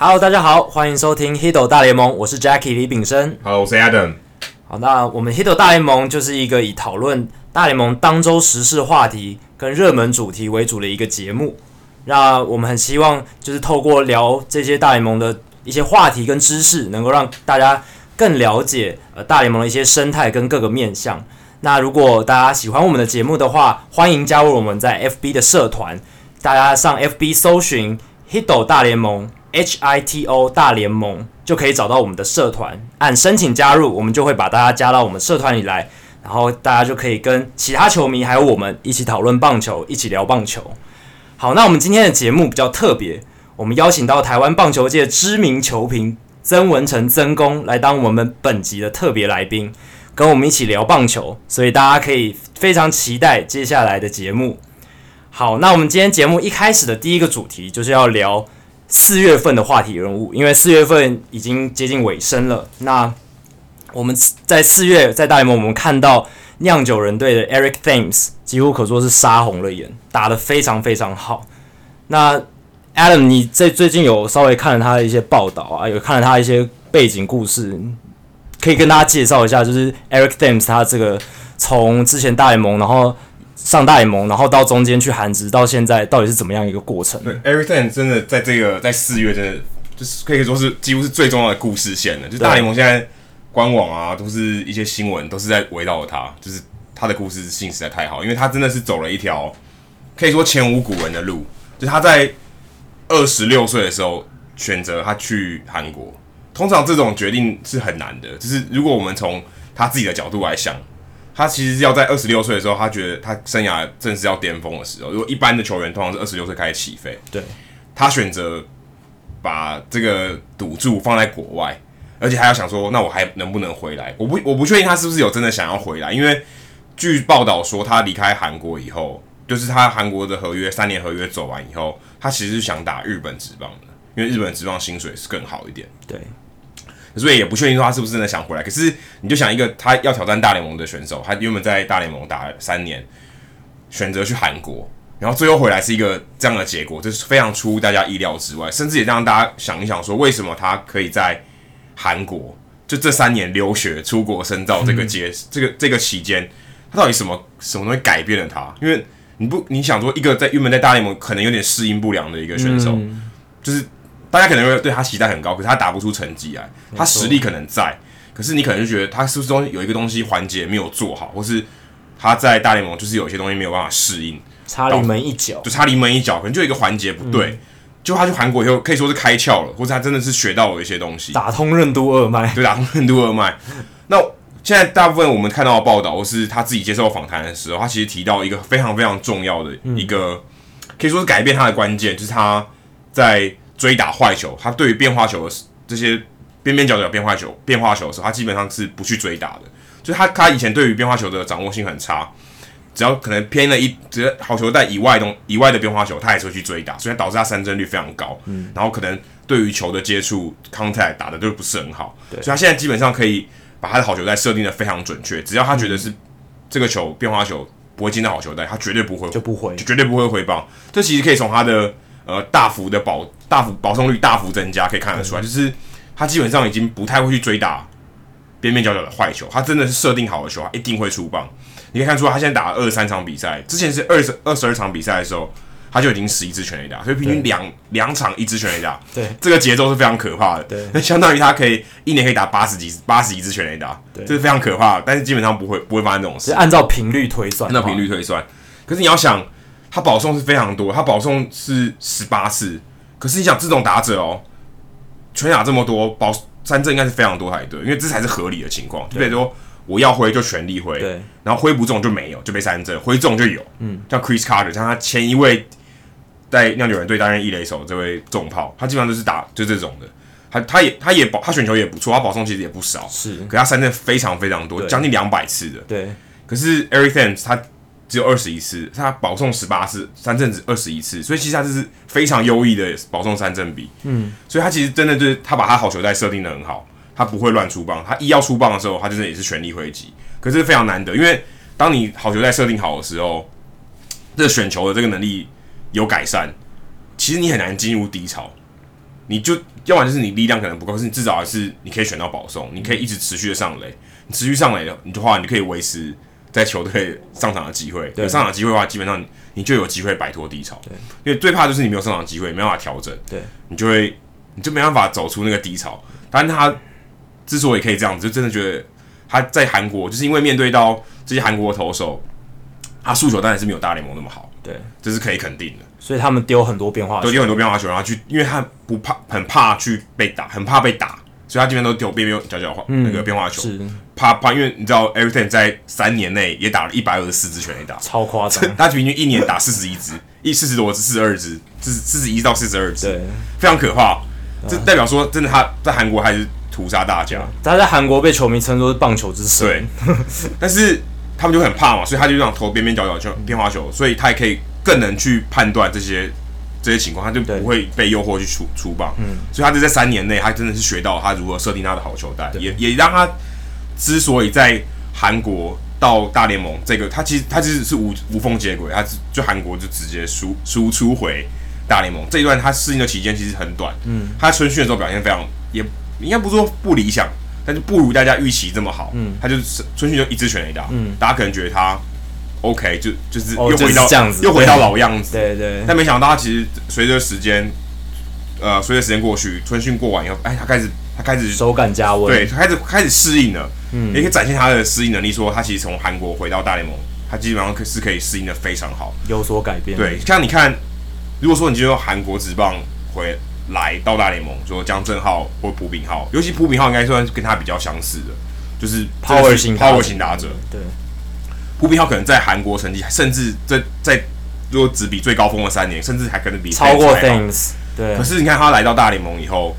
Hello，大家好，欢迎收听《Hito 大联盟》，我是 Jackie 李炳生。Hello，我是 Adam。好，那我们《Hito 大联盟》就是一个以讨论大联盟当周时事话题跟热门主题为主的一个节目。那我们很希望就是透过聊这些大联盟的一些话题跟知识，能够让大家更了解呃大联盟的一些生态跟各个面向。那如果大家喜欢我们的节目的话，欢迎加入我们在 FB 的社团。大家上 FB 搜寻 Hito 大联盟 H I T O 大联盟，就可以找到我们的社团，按申请加入，我们就会把大家加到我们社团里来，然后大家就可以跟其他球迷还有我们一起讨论棒球，一起聊棒球。好，那我们今天的节目比较特别，我们邀请到台湾棒球界知名球评曾文成曾公来当我们本集的特别来宾。跟我们一起聊棒球，所以大家可以非常期待接下来的节目。好，那我们今天节目一开始的第一个主题就是要聊四月份的话题人物，因为四月份已经接近尾声了。那我们在四月在大联盟，我们看到酿酒人队的 Eric Thames 几乎可说是杀红了眼，打得非常非常好。那 Adam，你在最近有稍微看了他的一些报道啊，有看了他一些背景故事。可以跟大家介绍一下，就是 Eric Thames 他这个从之前大联盟，然后上大联盟，然后到中间去韩职，到现在到底是怎么样一个过程？对 Thames 真的在这个在四月真的就是可以说是几乎是最重要的故事线了。就是大联盟现在官网啊，都是一些新闻都是在围绕着他，就是他的故事性实在太好，因为他真的是走了一条可以说前无古人的路，就他在二十六岁的时候选择他去韩国。通常这种决定是很难的，就是如果我们从他自己的角度来想，他其实要在二十六岁的时候，他觉得他生涯正是要巅峰的时候。如果一般的球员通常是二十六岁开始起飞，对，他选择把这个赌注放在国外，而且还要想说，那我还能不能回来？我不我不确定他是不是有真的想要回来，因为据报道说，他离开韩国以后，就是他韩国的合约三年合约走完以后，他其实是想打日本职棒的，因为日本职棒薪水是更好一点，对。所以也不确定说他是不是真的想回来。可是你就想一个他要挑战大联盟的选手，他原本在大联盟打了三年，选择去韩国，然后最后回来是一个这样的结果，就是非常出乎大家意料之外，甚至也让大家想一想说，为什么他可以在韩国就这三年留学、出国深造这个阶、嗯、这个这个期间，他到底什么什么东西改变了他？因为你不你想说一个在原本在大联盟可能有点适应不良的一个选手，嗯、就是。大家可能会对他期待很高，可是他打不出成绩来。他实力可能在，可是你可能就觉得他是不是东西有一个东西环节没有做好，或是他在大联盟就是有些东西没有办法适应，差临门一脚，就差临门一脚，可能就一个环节不对。嗯、就他去韩国以后可以说是开窍了，或者他真的是学到了一些东西，打通任督二脉，对，打通任督二脉。那现在大部分我们看到的报道，或是他自己接受访谈的时候，他其实提到一个非常非常重要的一个，嗯、可以说是改变他的关键，就是他在。追打坏球，他对于变化球的这些边边角角变化球、变化球的时候，他基本上是不去追打的。就他他以前对于变化球的掌握性很差，只要可能偏了一只要好球带以外东以外的变化球，他也是会去追打，所以导致他三振率非常高。嗯，然后可能对于球的接触 contact 打的都不是很好。对，所以他现在基本上可以把他的好球带设定的非常准确，只要他觉得是这个球变化球不会进到好球带，他绝对不会就不会，就绝对不会回棒。这其实可以从他的。呃，大幅的保大幅保送率大幅增加，可以看得出来，就是他基本上已经不太会去追打边边角角的坏球，他真的是设定好的球，他一定会出棒。你可以看出他现在打了二十三场比赛，之前是二十二十二场比赛的时候，他就已经十一支全垒打，所以平均两两场一支全垒打，对，这个节奏是非常可怕的。对，那相当于他可以一年可以打八十几八十几支全垒打，对，这是非常可怕的。但是基本上不会不会发生这种事，按照频率推算，按照频率推算。可是你要想，他保送是非常多，他保送是十八次。可是你想，这种打者哦，全打这么多，保三振应该是非常多才对，因为这才是合理的情况。就比如说，我要挥就全力挥，对，然后挥不中就没有，就被三振；挥中就有。嗯，像 Chris Carter，像他前一位在酿酒人队担任一垒手这位重炮，他基本上都是打就这种的。他他也他也保他选球也不错，他保送其实也不少，是，可他三振非常非常多，将近两百次的。对，可是 Eric Thames 他。只有二十一次，他保送十八次，三振只二十一次，所以其实他这是非常优异的保送三振比。嗯，所以他其实真的就是他把他好球带设定的很好，他不会乱出棒，他一要出棒的时候，他真的也是全力挥击。可是非常难得，因为当你好球带设定好的时候，这个选球的这个能力有改善，其实你很难进入低潮。你就要不然就是你力量可能不够，可是你至少还是你可以选到保送，你可以一直持续的上垒，你持续上垒的，你的话你就可以维持在球队上场的机会。有上场机会的话，基本上你就有机会摆脱低潮。对，因为最怕就是你没有上场机会，没办法调整，对，你就会你就没办法走出那个低潮。但他之所以可以这样子，就真的觉得他在韩国就是因为面对到这些韩国投手，他速球当然是没有大联盟那么好，对，这是可以肯定的。所以他们丢很多变化球，丢很多变化球，然后去，因为他不怕，很怕去被打，很怕被打，所以他基本上都丢边边角角化那个变化球，是怕怕，因为你知道 Thames 在三年内也打了一百二十四支全垒打，超夸张，他平均一年打四十一支，一四十多支，四十二支，四四十一到四十二支，对，非常可怕。这代表说，真的他在韩国还是屠杀大家。他在韩国被球迷称作是棒球之神，对，但是他们就很怕嘛，所以他就这样投边边角角球变化球，所以他也可以。更能去判断这些这些情况，他就不会被诱惑去出出棒，嗯，所以他就在三年内，他真的是学到他如何设定他的好球带，也也让他之所以在韩国到大联盟这个，他其实他其实是无无缝接轨，他就韩国就直接输输出回大联盟这一段，他适应的期间其实很短，嗯，他春训的时候表现非常，也应该不是说不理想，但是不如大家预期这么好，嗯，他就是春训就一支全垒打，嗯，大家可能觉得他。OK，就就是又回到、哦、这样子，又回到老样子。对对，对。但没想到他其实随着时间，呃，随着时间过去，春训过完以后，哎，他开始他开始手感加温，对，他开始开始适应了。嗯。也可以展现他的适应能力，说他其实从韩国回到大联盟，他基本上可是可以适应的非常好，有所改变。对，像你看，如果说你就用韩国职棒回来到大联盟，说江正浩或朴炳浩，尤其朴炳浩应该算是跟他比较相似的，就是 power 型 power 型打者，对。朴炳浩可能在韩国成绩，甚至在在如果只比最高峰的三年，甚至还可能比超过 Things。对。可是你看他来到大联盟以后，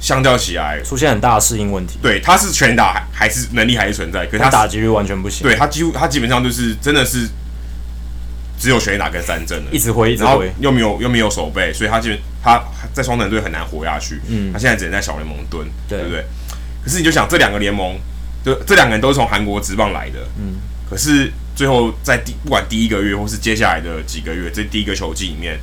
相较起来出现很大的适应问题。对，他是全打还还是能力还是存在，可是他，他打击率完全不行。对他几乎他基本上就是真的是只有全打跟三振了，一直挥，一直挥，又没有又没有守备，所以他基本他在双城队很难活下去。嗯。他现在只能在小联盟蹲，对不对？可是你就想这两个联盟，就这两个人都是从韩国职棒来的，嗯。可是最后在第不管第一个月或是接下来的几个月，这第一个球季里面，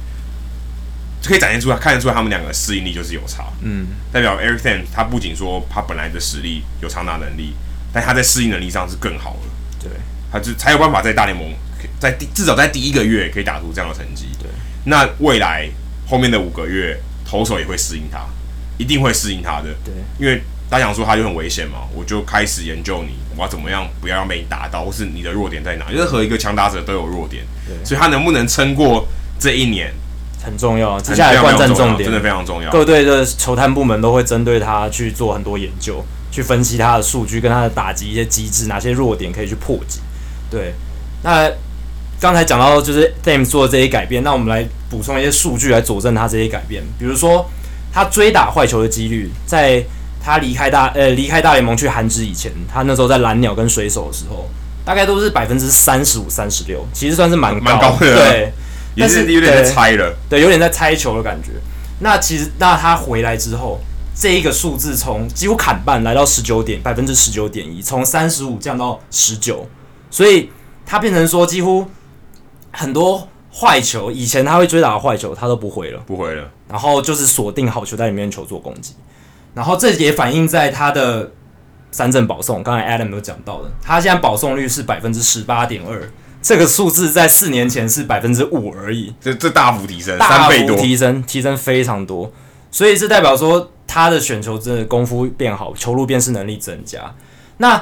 可以展现出来，看得出来他们两个适应力就是有差。嗯，代表 Eric Thames 他不仅说他本来的实力有长打能力，但他在适应能力上是更好的。对，他就才有办法在大联盟在第至少在第一个月可以打出这样的成绩。对，那未来后面的五个月，投手也会适应他，一定会适应他的。对，因为。大家想说他就很危险嘛，我就开始研究你，我要怎么样不要让被你打到，或是你的弱点在哪？任何一个强打者都有弱点，所以他能不能撑过这一年很重要。接下来观战重点真的非常重要。各队的球探部门都会针对他去做很多研究，去分析他的数据跟他的打击一些机制，哪些弱点可以去破解。对，那刚才讲到就是 Thames 做的这些改变，那我们来补充一些数据来佐证他这些改变，比如说他追打坏球的几率在。他离开大呃离开大联盟去韩职以前，他那时候在蓝鸟跟水手的时候，大概都是百分之三十五、三十六，其实算是蛮蛮高的。对，但是有点在猜了，对，有点在猜球的感觉。那其实那他回来之后，这一个数字从几乎砍半来到十九点百分之十九点一，从三十五降到十九，所以他变成说几乎很多坏球，以前他会追打的坏球，他都不回了，不回了，然后就是锁定好球在里面球做攻击。然后这也反映在他的三振保送，刚才 Adam 都讲到的，他现在保送率是百分之十八点二，这个数字在四年前是百分之五而已，这这大幅提升，大幅提升，提升非常多，所以这代表说他的选球真的功夫变好，球路辨识能力增加。那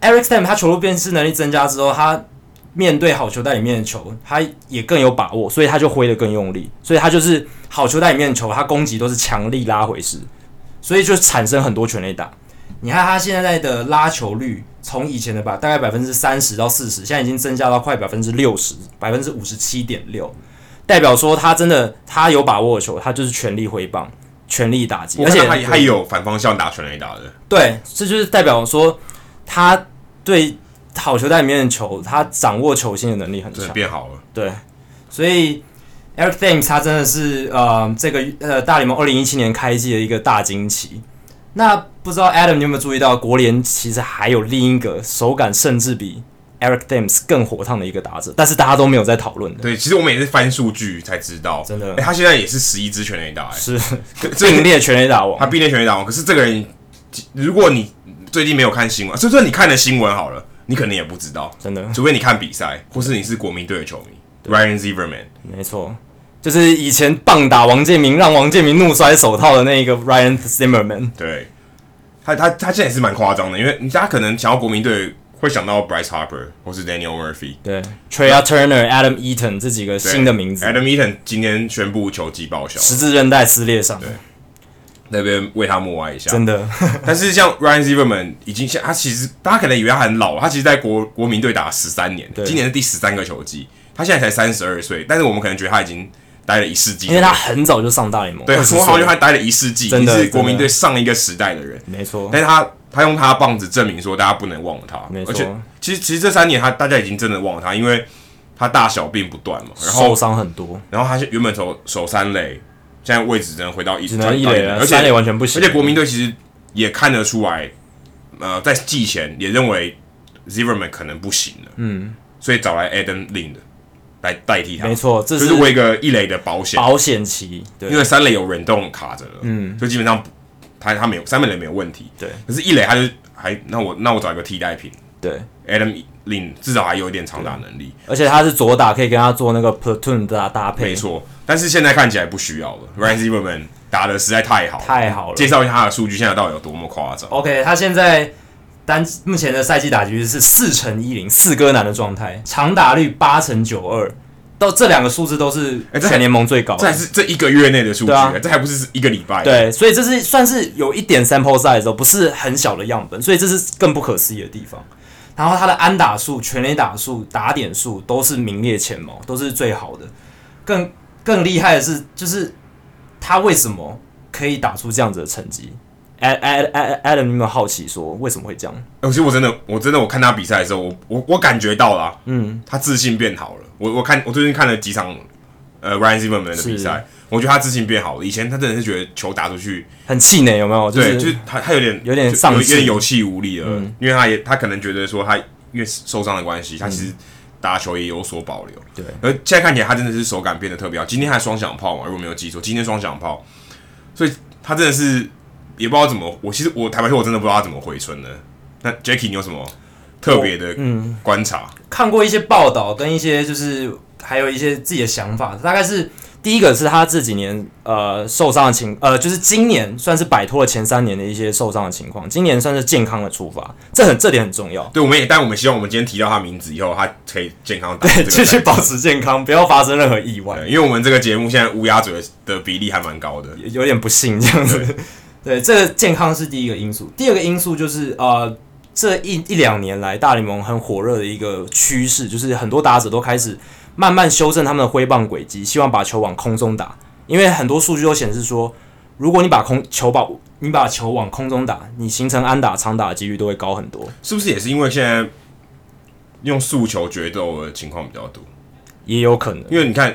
Eric Thames 他球路辨识能力增加之后，他面对好球带里面的球，他也更有把握，所以他就挥得更用力，所以他就是好球带里面的球，他攻击都是强力拉回式。所以就产生很多全垒打，你看他现在的拉球率，从以前的吧大概百分之三十到四十，现在已经增加到快百分之六十，百分之五十七点六，代表说他真的他有把握球，他就是全力挥棒，全力打击，而且他还有反方向打全垒打的。对，这就是代表说他对好球带里面的球，他掌握球心的能力很强，变好了。对，所以。Eric Thames 他真的是呃，这个呃大联盟二零一七年开季的一个大惊奇。那不知道 Adam 你有没有注意到，国联其实还有另一个手感甚至比 Eric Thames 更火烫的一个打者，但是大家都没有在讨论的。对，其实我们也是翻数据才知道，真的，欸、他现在也是十一支全垒打、欸，是。并列全垒打王，他并列全垒打王。可是这个人，如果你最近没有看新闻，就算你看了新闻好了，你可能也不知道，真的，除非你看比赛，或是你是国民队的球迷。Ryan Zimmerman，没错，就是以前棒打王建民，让王建民怒摔手套的那一个 Ryan Zimmerman。对，他他他现在也是蛮夸张的，因为大家可能想要国民队会想到 Bryce Harper 或是 Daniel Murphy，对，Trey Turner、Adam Eaton 这几个新的名字。Adam Eaton 今天宣布球季报销，十字韧带撕裂伤。对，那边为他默哀一下。真的，但是像 Ryan Zimmerman 已经像他其实大家可能以为他很老，他其实在国国民队打了十三年，今年是第十三个球季。他现在才三十二岁，但是我们可能觉得他已经待了一世纪，因为他很早就上大联盟。对，说好就他待了一世纪，真的是国民队上一个时代的人。没错，但是他他用他的棒子证明说，大家不能忘了他。没错，而且其实其实这三年他大家已经真的忘了他，因为他大小病不断嘛，然后受伤很多，然后他原本从守三垒，现在位置只能回到一，只能一垒了，而且三垒完全不行。而且国民队其实也看得出来，呃，在季前也认为 Zimmerman 可能不行了，嗯，所以找来 Adam Lind 来代替他，没错，这是为一个一垒的保险。保险期，对，因为三垒有忍动卡着了，嗯，所以基本上他他没有三垒没有问题，对，可是一垒他就还那我那我找一个替代品，对，Adam Lind 至少还有一点长打能力，而且他是左打，可以跟他做那个 platoon 的搭配，没错，但是现在看起来不需要了，Ryan Zimmerman 打的实在太好了，太好了，介绍一下他的数据，现在到底有多么夸张？OK，他现在。单目前的赛季打击率是四乘一零，四哥男的状态，长打率八乘九二，到这两个数字都是全联盟最高的，这还是这一个月内的数据，啊，这还不是一个礼拜。对，所以这是算是有一点 sample size 哦，不是很小的样本，所以这是更不可思议的地方。然后他的安打数、全垒打数、打点数都是名列前茅，都是最好的。更更厉害的是，就是他为什么可以打出这样子的成绩？Adam，你有没有好奇说为什么会这样？其实我真的，我真的，我看他比赛的时候，我我我感觉到了，嗯，他自信变好了。我我看我最近看了几场呃 Ryan Zimmerman 的比赛，我觉得他自信变好了。以前他真的是觉得球打出去很气馁，有没有？对，就是他他有点有点有点有气无力了。因为他也他可能觉得说他因为受伤的关系，他其实打球也有所保留。对，而现在看起来他真的是手感变得特别好。今天还双响炮嘛？如果没有记错，今天双响炮，所以他真的是。也不知道怎么，我其实我坦白说，我真的不知道他怎么回春的。那 Jacky，你有什么特别的观察？嗯，看过一些报道，跟一些就是还有一些自己的想法。大概是第一个是他这几年呃受伤的情，呃就是今年算是摆脱了前三年的一些受伤的情况，今年算是健康的出发，这很这点很重要。对，我们也，但我们希望我们今天提到他名字以后，他可以健康打，对，继续保持健康，不要发生任何意外。因为我们这个节目现在乌鸦嘴的比例还蛮高的，有点不幸这样子。对，这个健康是第一个因素。第二个因素就是，呃，这一一两年来大联盟很火热的一个趋势，就是很多打者都开始慢慢修正他们的挥棒轨迹，希望把球往空中打。因为很多数据都显示说，如果你把空球把你把球往空中打，你形成安打长打的几率都会高很多。是不是也是因为现在用速球决斗的情况比较多？也有可能，因为你看。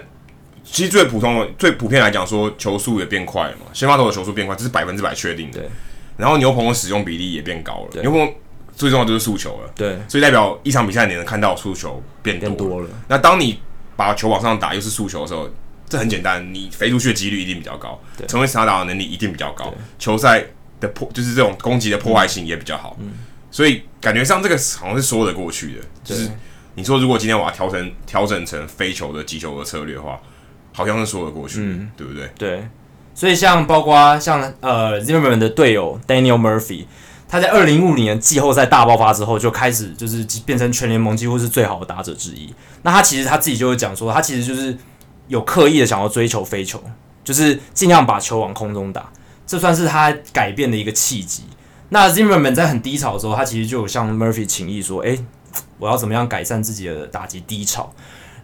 其实最普通的、最普遍来讲，说球速也变快了嘛，先发投的球速变快，这是百分之百确定的。对。然后牛棚的使用比例也变高了，对牛棚最重要就是速球了。对。所以代表一场比赛你能看到速球变多了。变多了。那当你把球往上打又是速球的时候，这很简单，你飞出去的几率一定比较高，对成为长打的能力一定比较高，球赛的破就是这种攻击的破坏性也比较好。嗯。所以感觉上这个好像是说得过去的，就是你说如果今天我要调整调整成飞球的击球的策略的话。好像是说得过去，嗯，对不对？对，所以像包括像呃 Zimmerman 的队友 Daniel Murphy，他在二零一五年季后赛大爆发之后，就开始就是变成全联盟几乎是最好的打者之一。那他其实他自己就会讲说，他其实就是有刻意的想要追求飞球，就是尽量把球往空中打，这算是他改变的一个契机。那 Zimmerman 在很低潮的时候，他其实就有向 Murphy 请益说：“诶，我要怎么样改善自己的打击低潮？”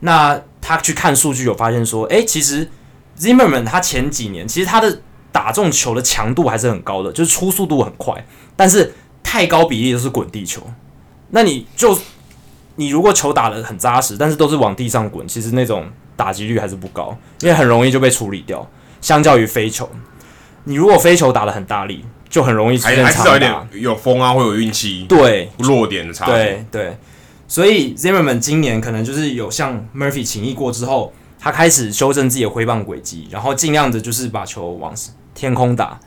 那他去看数据，有发现说，哎、欸，其实 Zimmerman 他前几年其实他的打中球的强度还是很高的，就是出速度很快，但是太高比例都是滚地球。那你就你如果球打得很扎实，但是都是往地上滚，其实那种打击率还是不高，因为很容易就被处理掉。相较于飞球，你如果飞球打得很大力，就很容易出现长打。还还是有点有风啊，会有运气，对，弱点的差距。对对。所以 Zimmerman 今年可能就是有向 Murphy 请益过之后，他开始修正自己的挥棒轨迹，然后尽量的就是把球往天空打，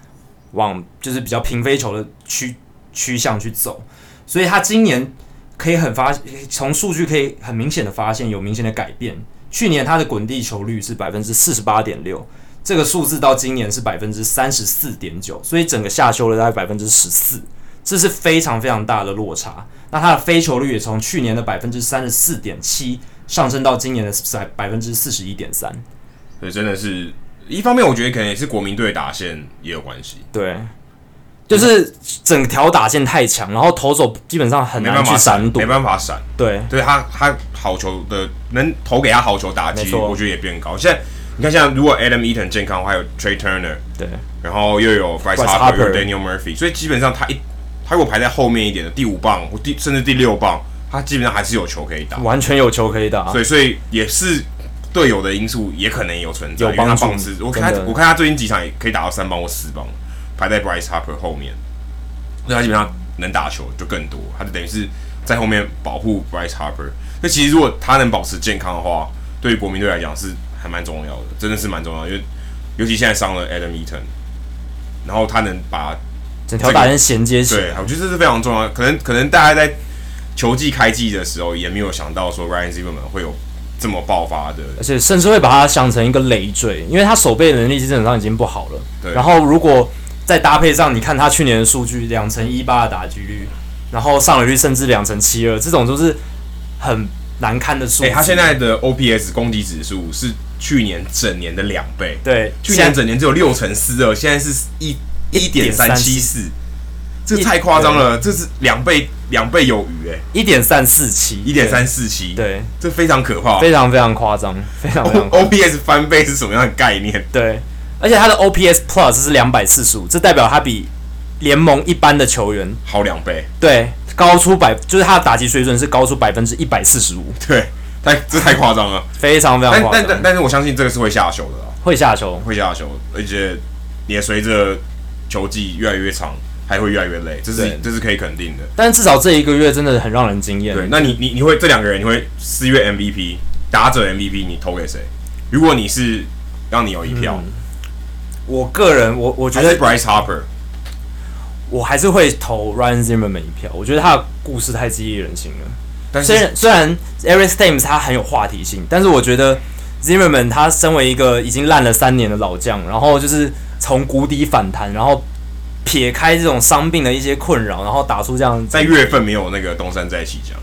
往就是比较平飞球的趋趋向去走。所以他今年可以很发从数据可以很明显的发现有明显的改变。去年他的滚地球率是百分之四十八点六，这个数字到今年是百分之三十四点九，所以整个下修了大概百分之十四。这是非常非常大的落差。那他的非球率也从去年的百分之三十四点七上升到今年的百百分之四十一点三。所以真的是一方面，我觉得可能也是国民队打线也有关系。对，就是整条打线太强，然后投手基本上很难去闪躲，没办法闪。对，对他他好球的能投给他好球打击，我觉得也变高。现在你看，像如果 Adam Eaton 健康还有 Trey Turner，对，然后又有 Bryce Harper，有 Daniel Murphy，所以基本上他一。他如果排在后面一点的第五棒或第甚至第六棒，他基本上还是有球可以打，完全有球可以打。所以，所以也是队友的因素，也可能有存在。有帮助。我看他，我看他最近几场也可以打到三棒或四棒，排在 Bryce Harper 后面，那他基本上能打球就更多。他就等于是在后面保护 Bryce Harper。那其实如果他能保持健康的话，对于国民队来讲是还蛮重要的，真的是蛮重要的。因为尤其现在伤了 Adam Eaton，然后他能把。整条打线衔接起来，对，我觉得这是非常重要。可能可能大家在球季开季的时候也没有想到说 Ryan Zimmerman 会有这么爆发的，而且甚至会把他想成一个累赘，因为他守备能力基本上已经不好了。对。然后如果再搭配上，你看他去年的数据，两成一八的打击率，然后上垒率甚至两成七二，这种都是很难堪的数。哎，他现在的 OPS 攻击指数是去年整年的两倍。对，去年整年只有六成四二，现在是一。一点三七四，这太夸张了，这是两倍两倍有余哎，一点三四七，一点三四七，对，这非常可怕，非常非常夸张，非常非常。OPS 翻倍是什么样的概念？对，而且他的 OPS Plus 是两百四十五，这代表他比联盟一般的球员好两倍，对，高出百，就是他的打击水准是高出百分之一百四十五，对，太这太夸张了，非常非常夸张。但但但是我相信这个是会下球的，会下球，会下球，而且也随着。球季越来越长，还会越来越累，这是这是可以肯定的。但至少这一个月真的很让人惊艳。对，那你你你会这两个人，你会四月 MVP 打者 MVP，你投给谁？如果你是让你有一票，嗯、我个人我我觉得 Bryce Harper，我还是会投 Ryan Zimmerman 一票。我觉得他的故事太激励人心了。但虽然虽然 Eric Thames 他很有话题性，但是我觉得 Zimmerman 他身为一个已经烂了三年的老将，然后就是。从谷底反弹，然后撇开这种伤病的一些困扰，然后打出这样。在月份没有那个东山再起奖，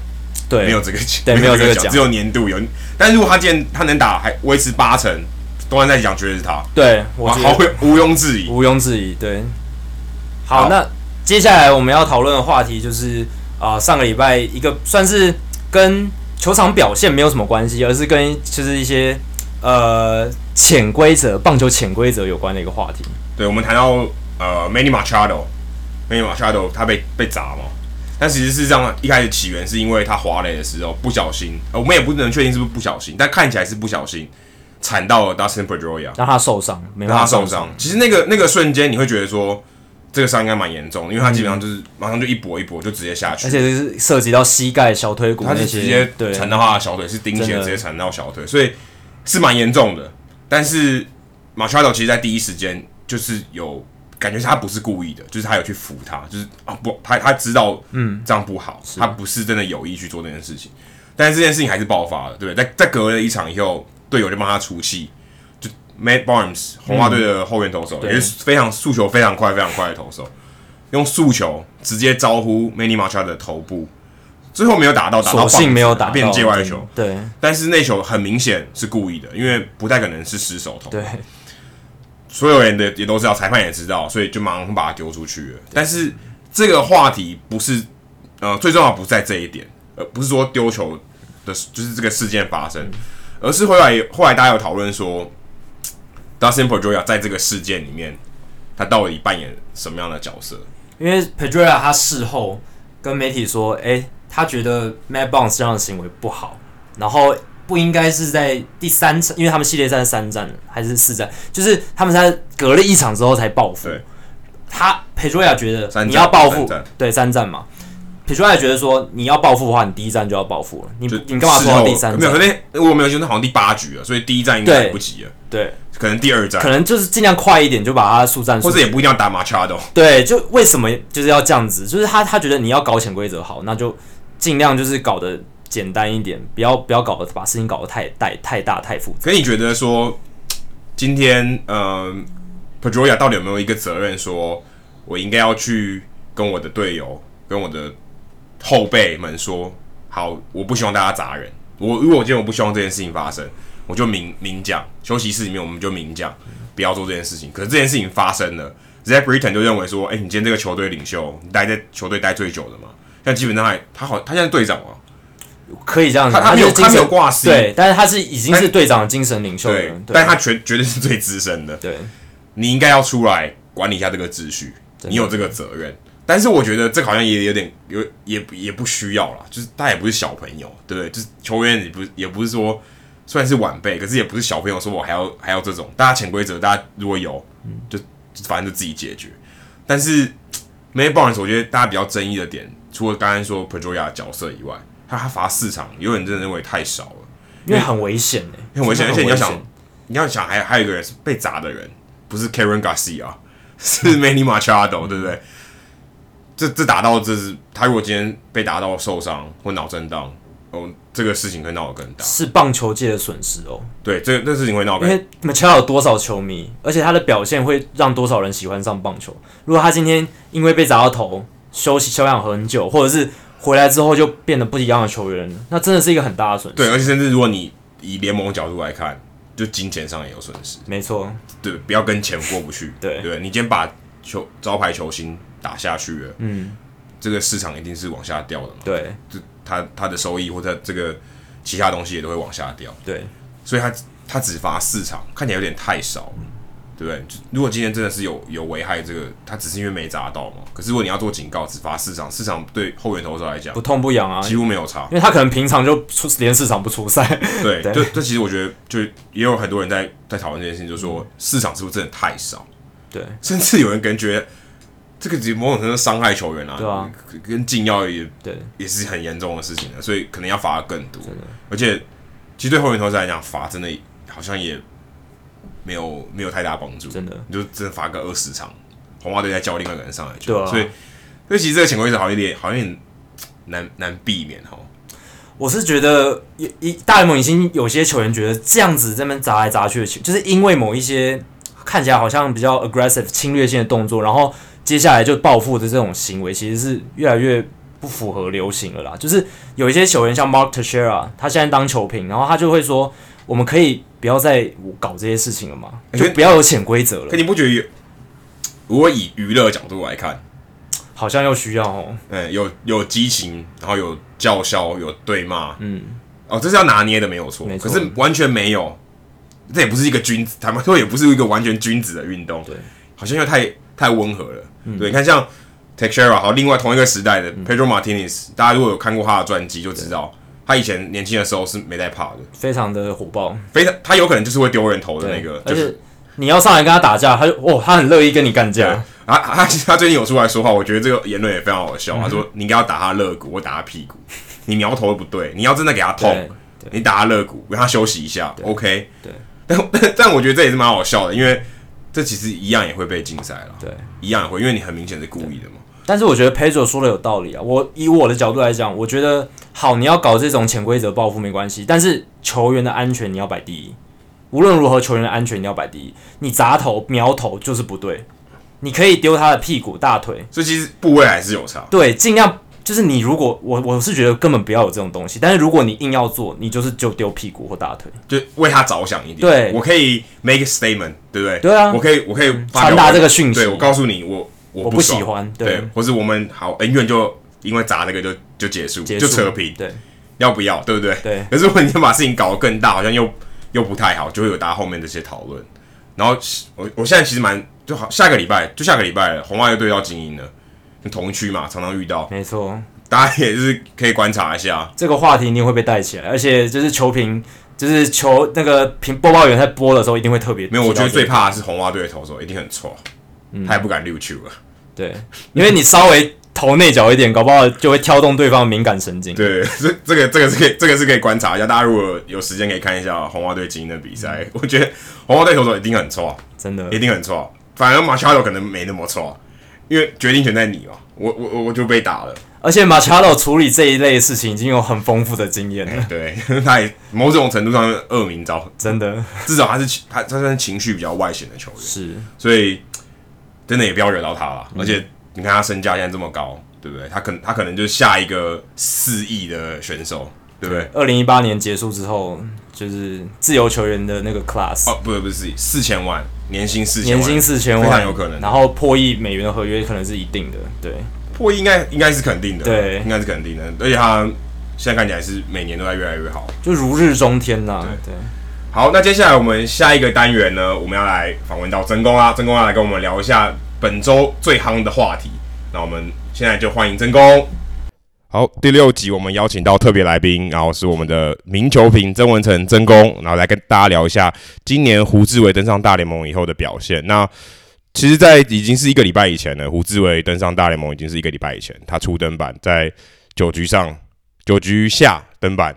对，没有这个奖，对，没有这个 奖，只有年度有。但如果他今天他能打，还维持八成，东山再起奖绝对是他。对，我觉得好，毋庸置疑，毋庸置疑。对，好，好，那接下来我们要讨论的话题就是啊、呃，上个礼拜一个算是跟球场表现没有什么关系，而是跟就是一些。呃，潜规则，棒球潜规则有关的一个话题。对，我们谈到呃，Manny Machado，Manny Machado 他被被砸嘛，但其实是这样，一开始起源是因为他滑垒的时候不小心，呃，我们也不能确定是不是不小心，但看起来是不小心铲到了 Dustin Pedroia，让他受伤，没让他受伤。其实那个那个瞬间，你会觉得说这个伤应该蛮严重，因为他基本上就是马上就一跛一跛就直接下去，而且是涉及到膝盖、小腿骨，他是直接缠到他的小腿，是钉鞋直接缠到小腿，所以。是蛮严重的，但是 Machado 其实，在第一时间就是有感觉，他不是故意的，就是他有去扶他，就是啊不，他他知道，嗯，这样不好，他不是真的有意去做这件事情，但是这件事情还是爆发了，对不对？在在隔了一场以后，队友就帮他出气，就 Matt Barnes 红袜队的后援投手，也是非常速球非常快非常快的投手，用速球直接招呼 Manny Machado 的头部。最后没有打到，打到所幸没有打到，变成界外球。对，但是那球很明显是故意的，因为不太可能是失手投。对，所有人的也都知道，裁判也知道，所以就马上把他丢出去了。但是这个话题不是，呃，最重要不在这一点，而不是说丢球的，就是这个事件发生，而是后来后来大家有讨论说，Dustin Pedroia 在这个事件里面，他到底扮演什么样的角色？因为 Pedroia 他事后跟媒体说，哎、欸。他觉得 Matt Barnes 这样的行为不好，然后不应该是在第三场，因为他们系列赛三战还是四战，就是他们在隔了一场之后才报复。他 Pedroia 觉得你要报复，对三战嘛 Pedroia 觉得说你要报复的话，你第一站就要报复了。你你干嘛拖到第三站？没有，那我没有，觉得好像第八局了，所以第一站应该来不及了。对，可能第二站，可能就是尽量快一点就把他速战速，或者也不一定要打 Machado。对，就为什么就是要这样子？就是他他觉得你要搞潜规则好，那就尽量就是搞得简单一点，不要不要搞得把事情搞得太太太大太复杂。可你觉得说今天呃 Pedroia 到底有没有一个责任说？我应该要去跟我的队友、跟我的后辈们说，好，我不希望大家砸人。我如果我今天我不希望这件事情发生，我就明明讲，休息室里面我们就明讲，不要做这件事情。可是这件事情发生了，Zach Britton 就认为说，哎、你今天这个球队领袖，你待在球队待最久的嘛，但基本上他他好，他现在队长啊，可以这样子，他他没有他没有挂 C，对，但是他是已经是队长的精神领袖了，对，但他绝绝对是最资深的，对，你应该要出来管理一下这个秩序。你有这个责任，但是我觉得这好像也有点有也也不需要啦，就是他也不是小朋友，对不对？就是球员也不是也不是说虽然是晚辈，可是也不是小朋友，说我还要还要这种，大家潜规则，大家如果有，就就反正就自己解决。但是 Matt Barnes 我觉得大家比较争议的点，除了刚刚说 Pedroia 的角色以外，他他罚四场，有人真的认为太少了，因为很危险诶，很危险，而且你要想你要想还还有一个人是被砸的人，不是 Karen Garcia。是 Manny Machado，对不对？这这打到这是他如果今天被打到受伤或脑震荡，哦，这个事情会闹得更大，是棒球界的损失哦。对，这这事情会闹，因为 Machado 有多少球迷，而且他的表现会让多少人喜欢上棒球。如果他今天因为被砸到头，休息休养很久，或者是回来之后就变得不一样的球员，那真的是一个很大的损失。对，而且甚至如果你以联盟角度来看。就金钱上也有损失，没错，对，不要跟钱过不去。对，对，你今天把球招牌球星打下去了，嗯，这个市场一定是往下掉的嘛。对，就他他的收益或者这个其他东西也都会往下掉。对，所以他他只罚四场，看起来有点太少。对不对？如果今天真的是有有危害，这个他只是因为没砸到嘛。可是如果你要做警告，只罚市场，市场对后援投手来讲不痛不痒啊，几乎没有差。因为他可能平常就出连市场不出赛。对，对就这其实我觉得就也有很多人在在讨论这件事情，就是说市场是不是真的太少？对，甚至有人感觉这个某种程度伤害球员啊，对啊，跟禁药也对也是很严重的事情的，所以可能要罚的更多。而且其实对后援投手来讲，罚真的好像也。没有没有太大帮助，真的，你就真的罚个二十场，红袜队再叫另外一个人上来就，对啊，所以所以其实这个潜规则好像有点好像难难避免哈。我是觉得一一大联盟已经有些球员觉得这样子这边砸来砸去的球，就是因为某一些看起来好像比较 aggressive 侵略性的动作，然后接下来就报复的这种行为，其实是越来越不符合流行了啦。就是有一些球员像 Mark Teixeira，他现在当球评，然后他就会说，我们可以。不要再搞这些事情了嘛，就不要有潜规则了。可你不觉得有？如果以娱乐角度来看，好像又需要哦。嗯，有有激情，然后有叫嚣，有对骂。嗯，哦，这是要拿捏的，没有错。没错。可是完全没有，这也不是一个君子，他们说也不是一个完全君子的运动。对，好像又太太温和了。嗯、对，你看像 Teixeira 好，另外同一个时代的 Pedro Martinez，、嗯、大家如果有看过他的传记，就知道。他以前年轻的时候是没在怕的，非常的火爆，非常他有可能就是会丢人头的那个，就是、你要上来跟他打架，他就哦，他很乐意跟你干架。啊，他他最近有出来说话，我觉得这个言论也非常好笑。嗯、他说：“你应该要打他肋骨，我打他屁股。你苗头不对，你要真的给他痛，你打他肋骨，让他休息一下，OK。对，但但 但我觉得这也是蛮好笑的，因为这其实一样也会被禁赛了，对，一样也会，因为你很明显是故意的嘛。”但是我觉得 Pedro 说的有道理啊。我以我的角度来讲，我觉得好，你要搞这种潜规则报复没关系，但是球员的安全你要摆第一。无论如何，球员的安全你要摆第一。你砸头、瞄头就是不对。你可以丢他的屁股、大腿，所以其实部位还是有差。对，尽量就是你如果我我是觉得根本不要有这种东西。但是如果你硬要做，你就是就丢屁股或大腿，就为他着想一点。对，我可以 make a statement，对不对？对啊，我可以我可以传达这个讯息。对，我告诉你我。我不，喜欢，对，对，或是我们好恩怨就因为砸那个就就结束，结束就扯平，对，要不要，对不对？对。可是如果你把事情搞得更大，好像又又不太好，就会有大家后面这些讨论。然后我我现在其实蛮就好，下个礼拜就下个礼拜了，红袜又对到精英了，同区嘛，常常遇到，没错。大家也是可以观察一下这个话题，一定会被带起来，而且就是球评，就是球那个评播报员在播的时候，一定会特别。没有，我觉得最怕的是红袜队的投手，一定很错。他也不敢溜球了，对，因为你稍微投内角一点，搞不好就会挑动对方的敏感神经。对，这这个这个是可以，这个是可以观察一下。大家如果有时间可以看一下红花队精英的比赛，嗯、我觉得红花队投手一定很错，真的一定很错。反而马查罗可能没那么错，因为决定权在你嘛。我我我就被打了。而且马查罗处理这一类事情已经有很丰富的经验了。欸、对，他也某种程度上是恶名昭，真的。至少他是他他算是情绪比较外显的球员，是，所以真的也不要惹到他了。嗯、而且你看他身价现在这么高，对不对？他可能他可能就是下一个四亿的选手，对不对？二零一八年结束之后，就是自由球员的那个 class 哦，不是不是四千万年薪四千万，年薪四千万非常有可能。然后破亿美元的合约可能是一定的，对。破亿应该应该是肯定的，对，应该是肯定的，而且他现在看起来是每年都在越来越好，就如日中天呐、啊。对，对，好，那接下来我们下一个单元呢，我们要来访问到曾公啊，曾公要来跟我们聊一下本周最夯的话题。那我们现在就欢迎曾公。好，第六集我们邀请到特别来宾，然后是我们的名球评曾文成曾公，然后来跟大家聊一下今年胡志伟登上大联盟以后的表现。那其实，在已经是一个礼拜以前了。胡志伟登上大联盟已经是一个礼拜以前，他初登板在九局上九局下登板，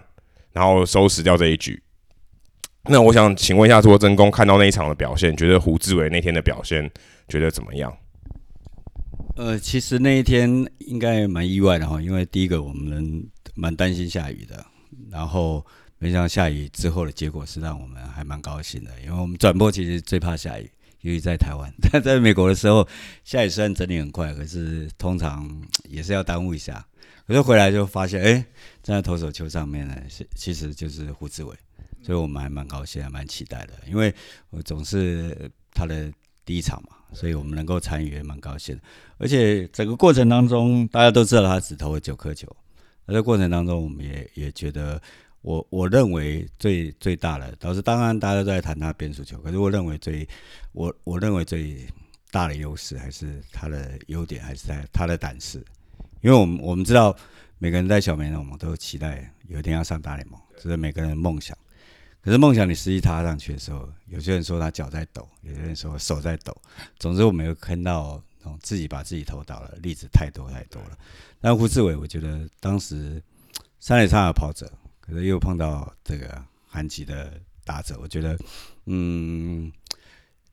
然后收拾掉这一局。那我想请问一下，说真公看到那一场的表现，觉得胡志伟那天的表现觉得怎么样？呃，其实那一天应该蛮意外的哈，因为第一个我们蛮担心下雨的，然后没想到下雨之后的结果是让我们还蛮高兴的，因为我们转播其实最怕下雨。尤其在台湾，但 在美国的时候，下雨虽然整理很快，可是通常也是要耽误一下。可是回来就发现，哎、站在投手丘上面呢，是其实就是胡志伟，所以我们还蛮高兴，还蛮期待的。因为我总是他的第一场嘛，所以我们能够参与也蛮高兴的。而且整个过程当中，大家都知道他只投了九颗球，而在过程当中，我们也也觉得。我我认为最最大的，倒是当然大家都在谈他变速球，可是我认为最我我认为最大的优势还是他的优点，还是在他的胆识。因为我们我们知道每个人在小联盟都期待有一天要上大联盟，这是每个人的梦想。可是梦想你实际踏上去的时候，有些人说他脚在抖，有些人说手在抖。总之我没有看到自己把自己投倒了例子太多太多了。但胡志伟，我觉得当时三垒上有跑者。可是又碰到这个韩籍的打者，我觉得，嗯，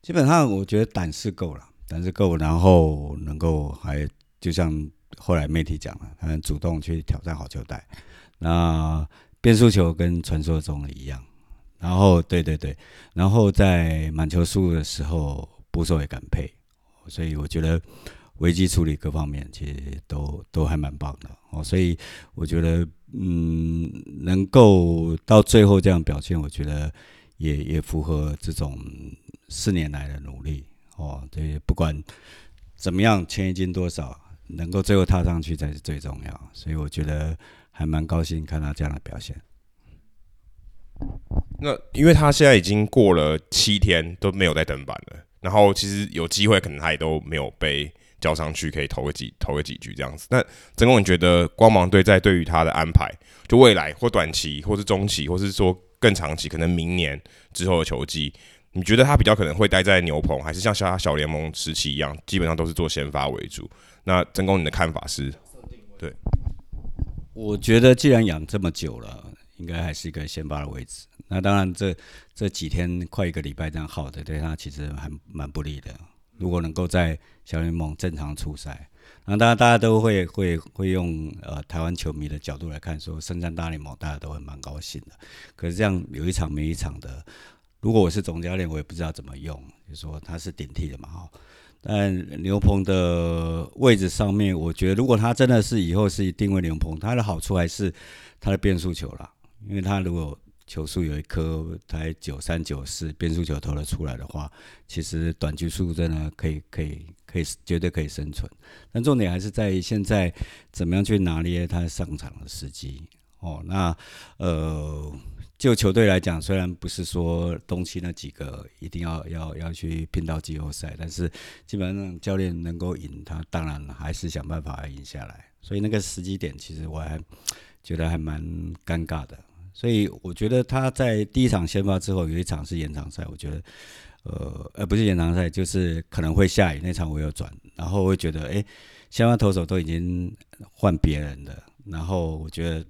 基本上我觉得胆是够了，胆是够，然后能够还就像后来媒体讲了，他们主动去挑战好球带，那变速球跟传说中的一样，然后对对对，然后在满球数的时候捕手也敢配，所以我觉得。危机处理各方面其实都都还蛮棒的哦，所以我觉得嗯，能够到最后这样表现，我觉得也也符合这种四年来的努力哦。对，不管怎么样，签一金多少，能够最后踏上去才是最重要。所以我觉得还蛮高兴看到这样的表现。那因为他现在已经过了七天都没有再登板了，然后其实有机会可能他也都没有被。交上去可以投个几投个几局这样子。那曾公，你觉得光芒队在对于他的安排，就未来或短期，或是中期，或是说更长期，可能明年之后的球季，你觉得他比较可能会待在牛棚，还是像小小联盟时期一样，基本上都是做先发为主？那曾公，你的看法是？对，我觉得既然养这么久了，应该还是一个先发的位置。那当然这，这几天快一个礼拜这样耗的，对他其实还蛮不利的。如果能够在小联盟正常出赛，那当然大家都会会会用呃台湾球迷的角度来看，说升上大联盟大家都会蛮高兴的。可是这样有一场没一场的，如果我是总教练，我也不知道怎么用，就说他是顶替的嘛哈。但牛棚的位置上面，我觉得如果他真的是以后是定位牛棚，他的好处还是他的变速球啦，因为他如果球速有一颗才九三九四，变速球投了出来的话，其实短局数真的可以可以可以绝对可以生存。但重点还是在于现在怎么样去拿捏他上场的时机哦。那呃，就球队来讲，虽然不是说东契那几个一定要要要去拼到季后赛，但是基本上教练能够赢他，当然还是想办法赢下来。所以那个时机点，其实我还觉得还蛮尴尬的。所以我觉得他在第一场先发之后，有一场是延长赛，我觉得，呃，呃，不是延长赛，就是可能会下雨那场我有转，然后我会觉得，哎，先发投手都已经换别人了，然后我觉得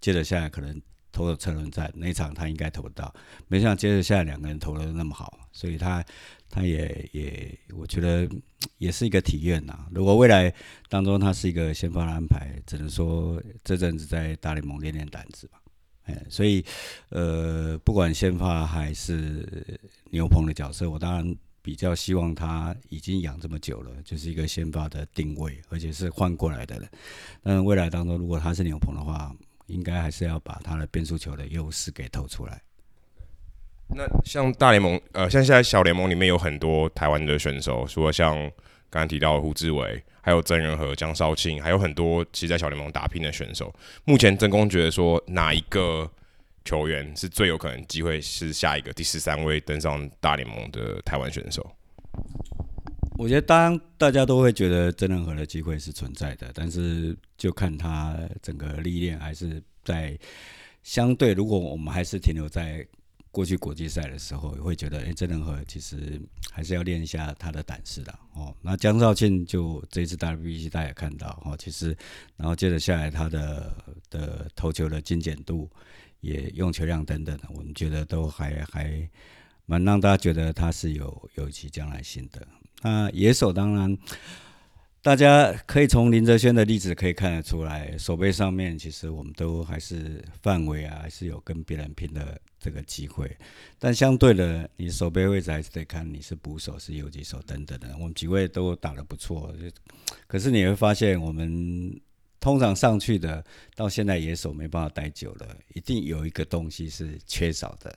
接着下来可能投手车轮战那场他应该投不到，没想到接着下来两个人投的那么好，所以他他也也我觉得也是一个体验呐。如果未来当中他是一个先发的安排，只能说这阵子在大联盟练练胆子吧。哎，所以呃，不管先发还是牛棚的角色，我当然。比较希望他已经养这么久了，就是一个先发的定位，而且是换过来的人。但未来当中，如果他是牛棚的话，应该还是要把他的变速球的优势给投出来。那像大联盟，呃，像现在小联盟里面有很多台湾的选手，除了像刚刚提到胡志伟，还有曾仁和、江少庆，还有很多其实在小联盟打拼的选手。目前曾公觉得说哪一个？球员是最有可能机会是下一个第十三位登上大联盟的台湾选手。我觉得当大家都会觉得曾仁和的机会是存在的，但是就看他整个历练还是在相对。如果我们还是停留在过去国际赛的时候，也会觉得哎，郑仁和其实还是要练一下他的胆识的哦。那江少庆就这次 WBC 大家也看到哦，其实然后接着下来他的的投球的精简度。也用球量等等的，我们觉得都还还蛮让大家觉得他是有有其将来性的。那野手当然，大家可以从林哲轩的例子可以看得出来，手背上面其实我们都还是范围啊，还是有跟别人拼的这个机会。但相对的，你守备位置还是得看你是捕手是游击手等等的。我们几位都打得不错，可是你会发现我们。通常上去的，到现在野手没办法待久了，一定有一个东西是缺少的，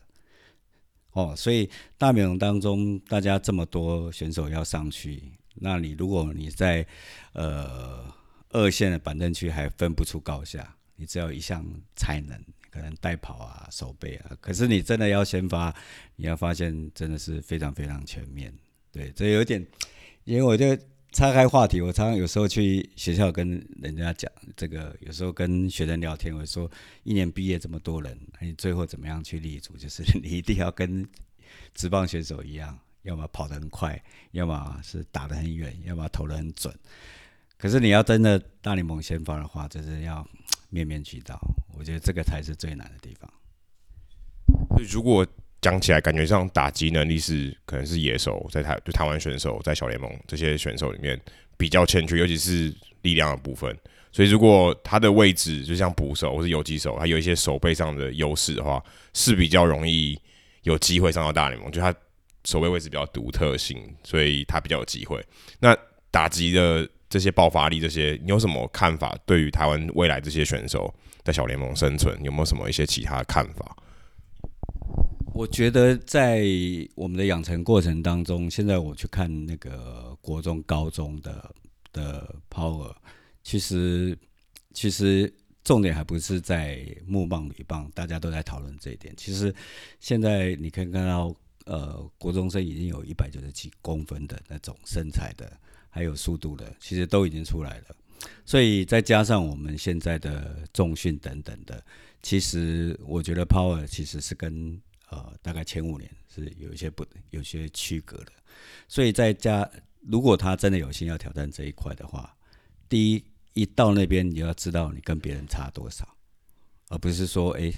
哦，所以大联盟当中大家这么多选手要上去，那你如果你在呃二线的板凳区还分不出高下，你只有一项才能，可能带跑啊、守备啊，可是你真的要先发，你要发现真的是非常非常全面，对，这有点，因为我就。岔开话题，我常常有时候去学校跟人家讲这个，有时候跟学生聊天，我说一年毕业这么多人，你最后怎么样去立足？就是你一定要跟职棒选手一样，要么跑得很快，要么是打得很远，要么投得很准。可是你要真的大联盟先发的话，就是要面面俱到。我觉得这个才是最难的地方。所以如果讲起来，感觉上打击能力是可能是野手在台就台湾选手在小联盟这些选手里面比较欠缺，尤其是力量的部分。所以如果他的位置就像捕手或是游击手，他有一些守备上的优势的话，是比较容易有机会上到大联盟。就他守备位置比较独特性，所以他比较有机会。那打击的这些爆发力，这些你有什么看法？对于台湾未来这些选手在小联盟生存，有没有什么一些其他看法？我觉得在我们的养成过程当中，现在我去看那个国中、高中的的 power，其实其实重点还不是在木棒、垒棒，大家都在讨论这一点。其实现在你可以看到，呃，国中生已经有一百九十七公分的那种身材的，还有速度的，其实都已经出来了。所以再加上我们现在的重训等等的，其实我觉得 power 其实是跟呃，大概前五年是有一些不有些区隔的，所以在家如果他真的有心要挑战这一块的话，第一一到那边你要知道你跟别人差多少，而不是说哎，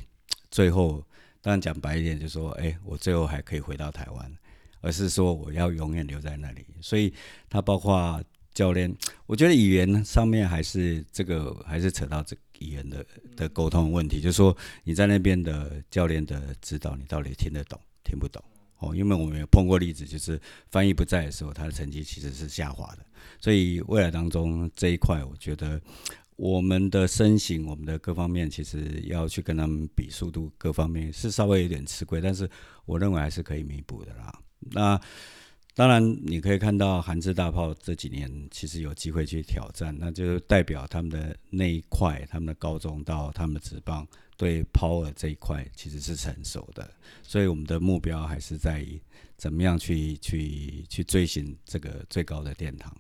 最后当然讲白一点就说哎，我最后还可以回到台湾，而是说我要永远留在那里。所以他包括教练，我觉得语言上面还是这个还是扯到这。语言的的沟通问题，就是说你在那边的教练的指导，你到底听得懂听不懂？哦，因为我们有碰过例子，就是翻译不在的时候，他的成绩其实是下滑的。所以未来当中这一块，我觉得 我们的身形、我们的各方面，其实要去跟他们比速度，各方面是稍微有点吃亏，但是我认为还是可以弥补的啦。那。当然，你可以看到韩资大炮这几年其实有机会去挑战，那就代表他们的那一块，他们的高中到他们的职棒对 power 这一块其实是成熟的，所以我们的目标还是在于怎么样去去去追寻这个最高的殿堂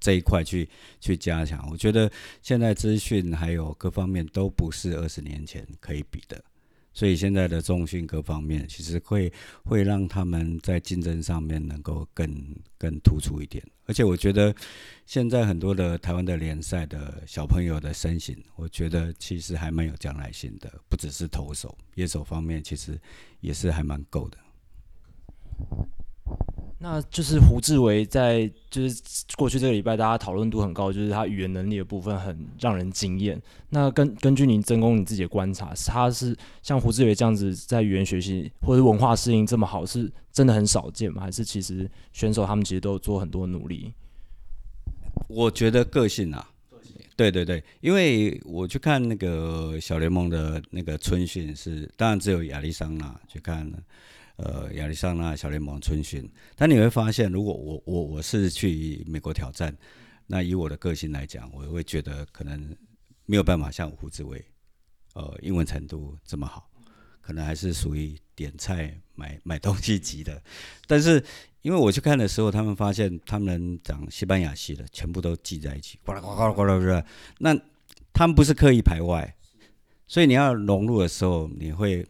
这一块去去加强。我觉得现在资讯还有各方面都不是二十年前可以比的，所以现在的重训各方面，其实会会让他们在竞争上面能够更更突出一点。而且我觉得现在很多的台湾的联赛的小朋友的身形，我觉得其实还蛮有将来性的，不只是投手，野手方面其实也是还蛮够的。那就是胡志伟在就是过去这个礼拜，大家讨论度很高，就是他语言能力的部分很让人惊艳。那根根据您曾公你自己的观察，他是像胡志伟这样子在语言学习或者文化适应这么好，是真的很少见吗？还是其实选手他们其实都做很多努力？我觉得个性啊，对对对，因为我去看那个小联盟的那个春训是，当然只有亚利桑那去看了。呃，亚利桑那小联盟春训，但你会发现，如果我我我是去美国挑战，那以我的个性来讲，我会觉得可能没有办法像胡智为，呃，英文程度这么好，可能还是属于点菜买 买东西级的。但是因为我去看的时候，他们发现他们讲西班牙系的全部都记在一起，呱啦呱啦呱啦呱啦，那他们不是刻意排外，所以你要融入的时候，你会。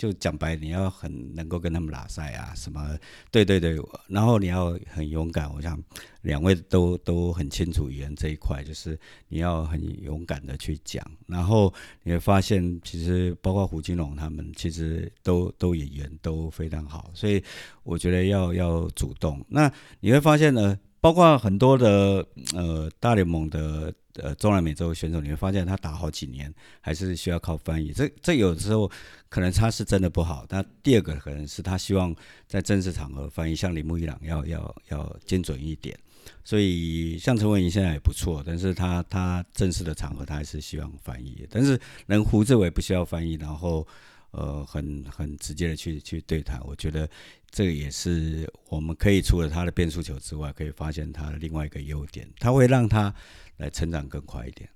就讲白，你要很能够跟他们拉赛啊，什么？对对对，然后你要很勇敢。我想两位都都很清楚语言这一块，就是你要很勇敢的去讲。然后你会发现，其实包括胡金龙他们，其实都都语言都非常好。所以我觉得要要主动。那你会发现呢，包括很多的呃大联盟的。呃，中南美洲选手，你会发现他打好几年还是需要靠翻译。这这有的时候可能他是真的不好。那第二个可能是他希望在正式场合翻译，像铃木一朗要要要精准一点。所以像陈文颖现在也不错，但是他他正式的场合他还是希望翻译。但是能胡志伟不需要翻译，然后呃很很直接的去去对谈，我觉得这个也是我们可以除了他的变速球之外，可以发现他的另外一个优点，他会让他。来成长更快一点。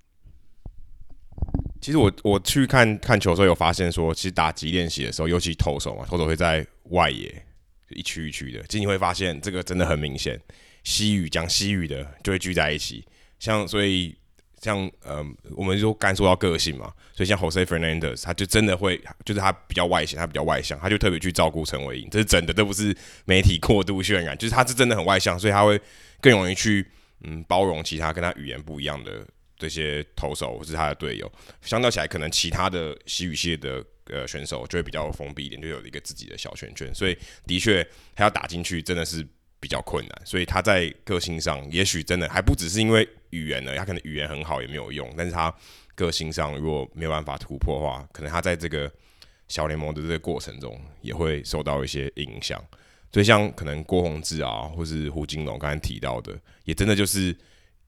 其实我我去看看球的时候，有发现说，其实打击练习的时候，尤其投手嘛，投手会在外野一区一区的。其实你会发现，这个真的很明显。西语讲西语的就会聚在一起，像所以像呃，我们就刚说到个性嘛，所以像 Jose Fernandez，他就真的会，就是他比较外显，他比较外向，他就特别去照顾陈伟殷，这是真的，这不是媒体过度渲染，就是他是真的很外向，所以他会更容易去。嗯，包容其他跟他语言不一样的这些投手或是他的队友，相较起来，可能其他的西语系的呃选手就会比较封闭一点，就有一个自己的小圈圈，所以的确他要打进去真的是比较困难。所以他在个性上，也许真的还不只是因为语言呢，他可能语言很好也没有用，但是他个性上如果没有办法突破的话，可能他在这个小联盟的这个过程中也会受到一些影响。所以像可能郭宏志啊，或是胡金龙刚才提到的，也真的就是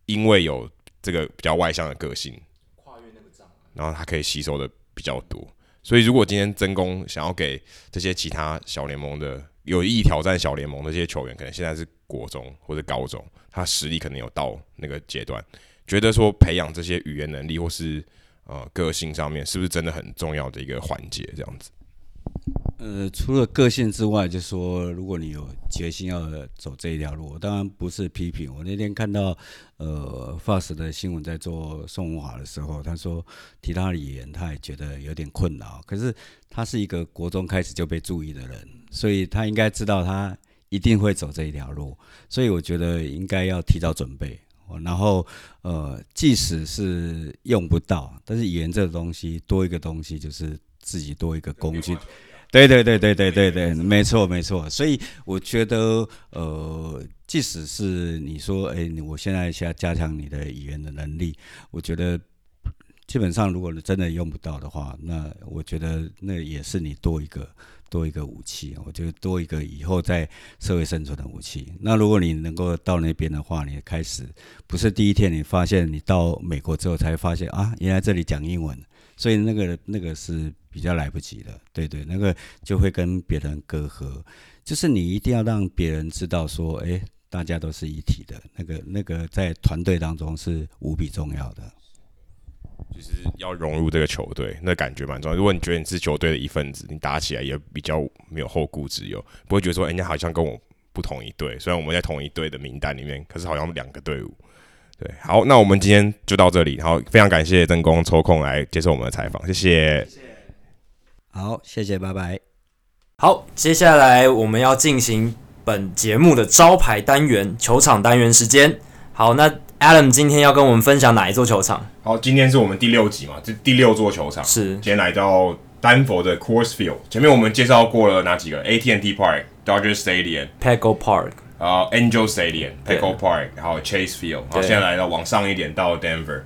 因为有这个比较外向的个性，跨越那个障碍，然后他可以吸收的比较多。所以如果今天曾公想要给这些其他小联盟的有意挑战小联盟的这些球员，可能现在是国中或者高中，他实力可能有到那个阶段，觉得说培养这些语言能力或是呃个性上面，是不是真的很重要的一个环节？这样子。呃，除了个性之外，就说，如果你有决心要走这一条路，当然不是批评。我那天看到呃，Fast 的新闻在做宋文华的时候，他说提他的语言，他也觉得有点困扰。可是他是一个国中开始就被注意的人，所以他应该知道他一定会走这一条路。所以我觉得应该要提早准备。然后呃，即使是用不到，但是语言这个东西多一个东西，就是自己多一个工具。对对对对对对对，没错没错。所以我觉得，呃，即使是你说，哎，我现在想加强你的语言的能力，我觉得基本上，如果你真的用不到的话，那我觉得那也是你多一个多一个武器。我觉得多一个以后在社会生存的武器。那如果你能够到那边的话，你开始不是第一天，你发现你到美国之后才发现啊，原来这里讲英文。所以那个那个是比较来不及的，对对，那个就会跟别人隔阂，就是你一定要让别人知道说，哎，大家都是一体的，那个那个在团队当中是无比重要的，就是要融入这个球队，那感觉蛮重要。如果你觉得你是球队的一份子，你打起来也比较没有后顾之忧，不会觉得说，人家好像跟我不同一队，虽然我们在同一队的名单里面，可是好像两个队伍。对，好，那我们今天就到这里。好，非常感谢曾公抽空来接受我们的采访，谢谢。谢谢。好，谢谢，拜拜。好，接下来我们要进行本节目的招牌单元——球场单元时间。好，那 Adam 今天要跟我们分享哪一座球场？好，今天是我们第六集嘛，这第六座球场。是，今天来到丹佛的 Coors Field。前面我们介绍过了哪几个？AT&T Park、Dodger Stadium、Petco Park，啊、uh,，Angel Stadium、Pickle Park，然后 Chase Field。然后现在来到往上一点到 Denver。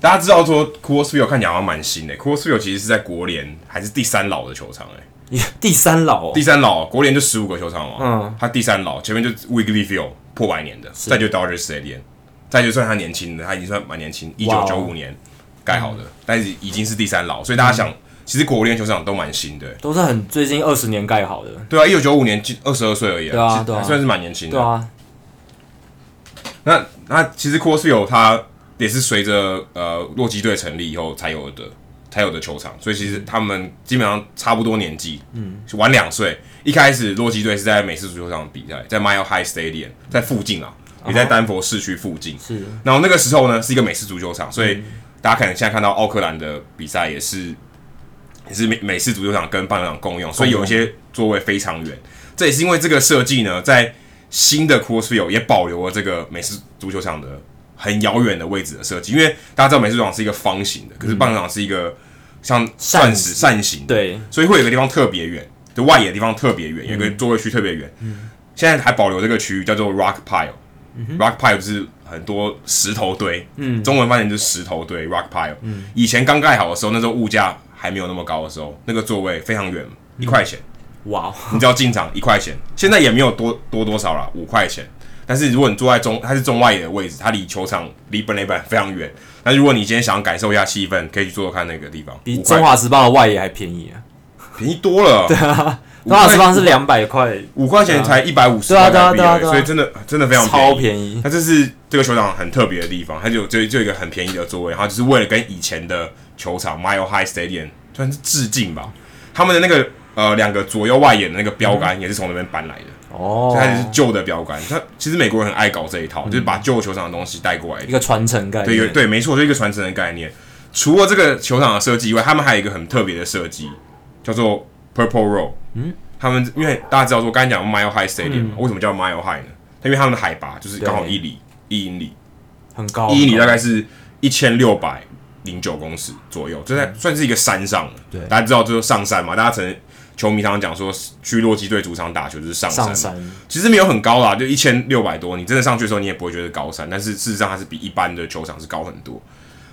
大家知道说 Coors Field 看起来好像蛮新的，Coors Field 其实是在国联还是第三老的球场哎。第三老、哦，第三老，国联就十五个球场嘛，嗯，他第三老，前面就 Wrigley Field 破百年的，再就 Dodger Stadium，再就算他年轻的，他已经算蛮年轻，一九九五年盖好的，嗯、但是已经是第三老，所以大家想，嗯、其实国联球场都蛮新的，都是很最近二十年盖好的，对啊，一九九五年二十二岁而已，对啊，对啊，算是蛮年轻的，对啊。那那其实 Coors Field 他也是随着呃洛基队成立以后才有的。才有的球场，所以其实他们基本上差不多年纪，嗯，晚两岁。一开始洛基队是在美式足球场比赛，在 Mile High Stadium，在附近啊，也在丹佛市区附近。是、uh-huh。然后那个时候呢，是一个美式足球场，所以大家可能现在看到奥克兰的比赛也是，也是美美式足球场跟棒球场共用，所以有一些座位非常远。这也是因为这个设计呢，在新的 Coors Field 也保留了这个美式足球场的。很遥远的位置的设计，因为大家知道美式足球场是一个方形的，可是棒球场是一个像钻石扇形，对，所以会有个地方特别远，就外野的地方特别远，有个座位区特别远。嗯，现在还保留这个区域叫做 Rock Pile，嗯，Rock Pile 就是很多石头堆，嗯，中文翻译就是石头堆 Rock Pile。嗯，以前刚盖好的时候，那时候物价还没有那么高的时候，那个座位非常远，一块钱，哇，你只要进场一块钱，现在也没有多多多少了，五块钱。但是如果你坐在中，它是中外野的位置，它离球场离本垒板非常远。那如果你今天想要感受一下气氛，可以去坐坐看那个地方，比中华职棒的外野还便宜啊，便宜多了。对啊，中华职棒是两百块，五块钱才一百五十块台币，所以真的真的非常超便宜。它这是这个球场很特别的地方，它就就就一个很便宜的座位，然后就是为了跟以前的球场 Mile High Stadium 算是致敬吧。他们的那个呃两个左右外野的那个标杆也是从那边搬来的。哦，所以它是旧的标杆。它其实美国人很爱搞这一套，嗯、就是把旧球场的东西带过来，一个传承概念。对对，没错，就一个传承的概念。除了这个球场的设计以外，他们还有一个很特别的设计，叫做 Purple Row。嗯，他们因为大家知道说，刚才讲 Mile High Stadium，、嗯、为什么叫 Mile High 呢？因为他们的海拔就是刚好一里一英里，很高，一英里大概是一千六百零九公尺左右，就在算是一个山上。对，大家知道就是上山嘛，大家曾。球迷常常讲说，去洛基队主场打球就是上山，上山，其实没有很高啦，就一千六百多。你真的上去的时候，你也不会觉得高山，但是事实上它是比一般的球场是高很多。